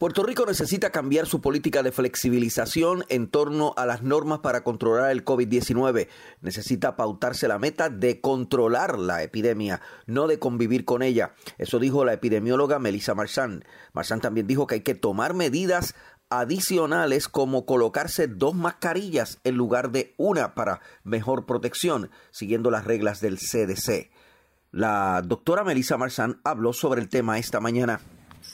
Puerto Rico necesita cambiar su política de flexibilización en torno a las normas para controlar el COVID-19. Necesita pautarse la meta de controlar la epidemia, no de convivir con ella. Eso dijo la epidemióloga Melissa Marchand. Marchand también dijo que hay que tomar medidas adicionales como colocarse dos mascarillas en lugar de una para mejor protección, siguiendo las reglas del CDC. La doctora Melissa Marchand habló sobre el tema esta mañana.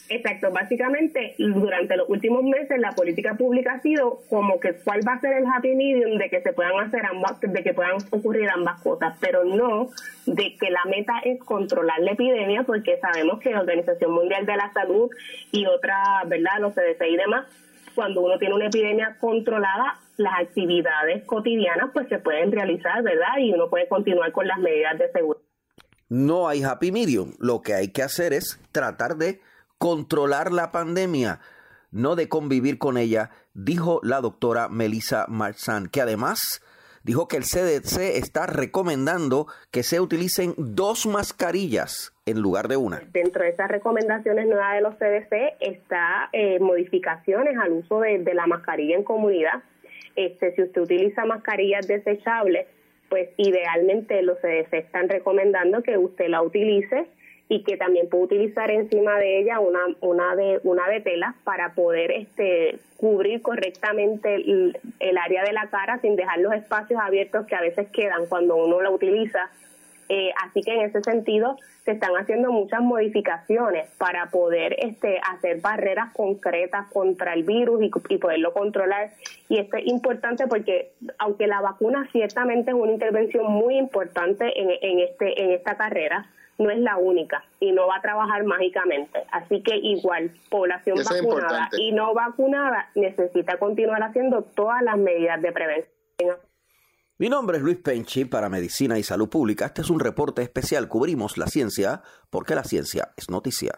Exacto, básicamente durante los últimos meses la política pública ha sido como que cuál va a ser el happy medium de que se puedan hacer ambas, de que puedan ocurrir ambas cosas, pero no de que la meta es controlar la epidemia, porque sabemos que la Organización Mundial de la Salud y otra, ¿verdad?, los CDC y demás, cuando uno tiene una epidemia controlada, las actividades cotidianas pues se pueden realizar, ¿verdad? Y uno puede continuar con las medidas de seguridad. No hay happy medium, lo que hay que hacer es tratar de controlar la pandemia, no de convivir con ella, dijo la doctora Melissa Marchand, que además dijo que el CDC está recomendando que se utilicen dos mascarillas en lugar de una. Dentro de esas recomendaciones nuevas de los CDC está eh, modificaciones al uso de, de, la mascarilla en comunidad. Este, si usted utiliza mascarillas desechables, pues idealmente los CDC están recomendando que usted la utilice y que también puede utilizar encima de ella una, una, de, una de tela para poder este, cubrir correctamente el, área de la cara sin dejar los espacios abiertos que a veces quedan cuando uno la utiliza. Eh, así que en ese sentido se están haciendo muchas modificaciones para poder este, hacer barreras concretas contra el virus y, y poderlo controlar. Y esto es importante porque aunque la vacuna ciertamente es una intervención muy importante en, en, este, en esta carrera, no es la única y no va a trabajar mágicamente. Así que igual, población vacunada y no vacunada necesita continuar haciendo todas las medidas de prevención. Mi nombre es Luis Penchi para Medicina y Salud Pública. Este es un reporte especial. Cubrimos la ciencia porque la ciencia es noticia.